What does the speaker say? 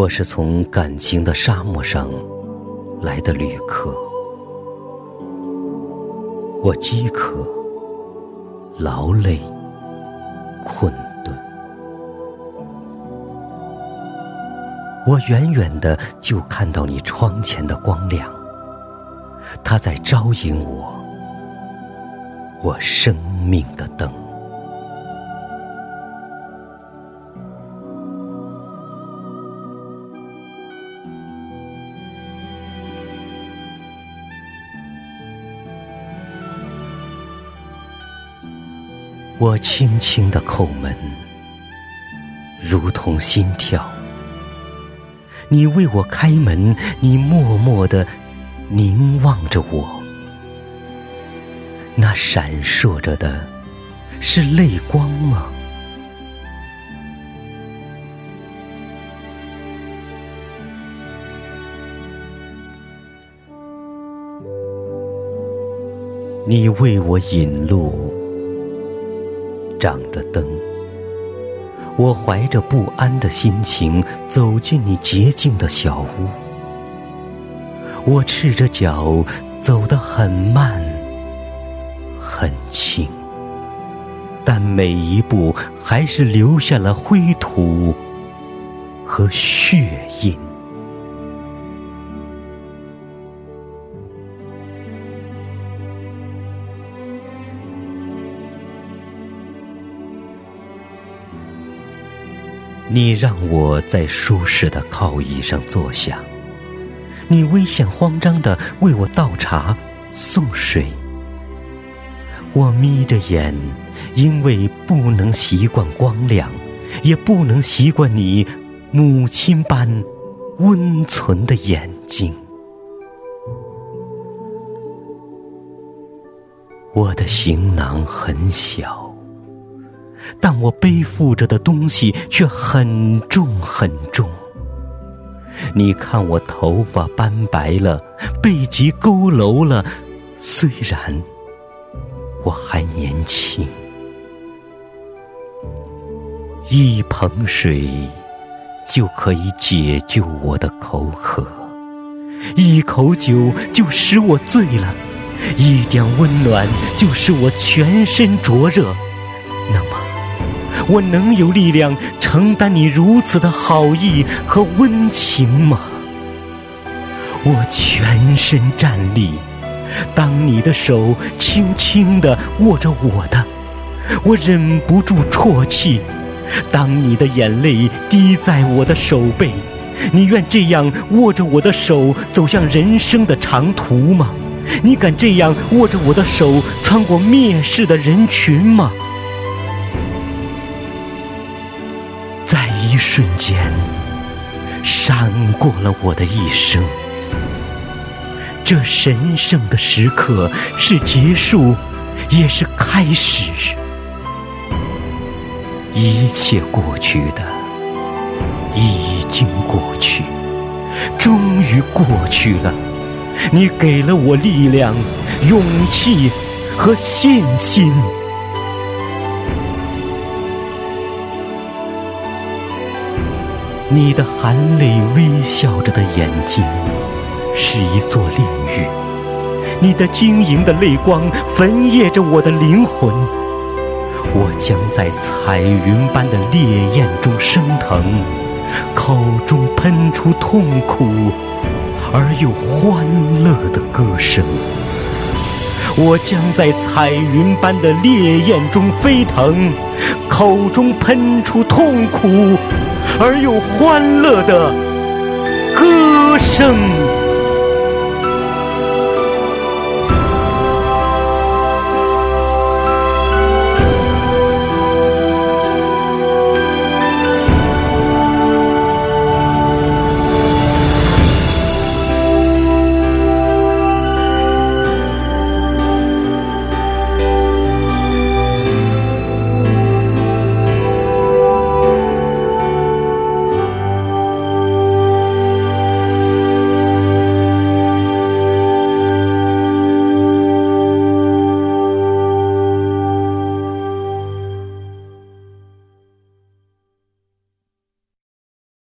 我是从感情的沙漠上来的旅客，我饥渴、劳累、困顿，我远远的就看到你窗前的光亮，它在招引我，我生命的灯。我轻轻的叩门，如同心跳。你为我开门，你默默的凝望着我。那闪烁着的，是泪光吗？你为我引路。长着灯，我怀着不安的心情走进你洁净的小屋。我赤着脚走得很慢，很轻，但每一步还是留下了灰土和血印。你让我在舒适的靠椅上坐下，你危险慌张的为我倒茶送水。我眯着眼，因为不能习惯光亮，也不能习惯你母亲般温存的眼睛。我的行囊很小。但我背负着的东西却很重很重。你看我头发斑白了，背脊佝偻了，虽然我还年轻。一盆水就可以解救我的口渴，一口酒就使我醉了，一点温暖就使我全身灼热。我能有力量承担你如此的好意和温情吗？我全身站立，当你的手轻轻地握着我的，我忍不住啜泣。当你的眼泪滴在我的手背，你愿这样握着我的手走向人生的长途吗？你敢这样握着我的手穿过蔑视的人群吗？瞬间，闪过了我的一生。这神圣的时刻是结束，也是开始。一切过去的已经过去，终于过去了。你给了我力量、勇气和信心。你的含泪微笑着的眼睛，是一座炼狱。你的晶莹的泪光焚夜着我的灵魂。我将在彩云般的烈焰中升腾，口中喷出痛苦而又欢乐的歌声。我将在彩云般的烈焰中飞腾，口中喷出痛苦。而又欢乐的歌声。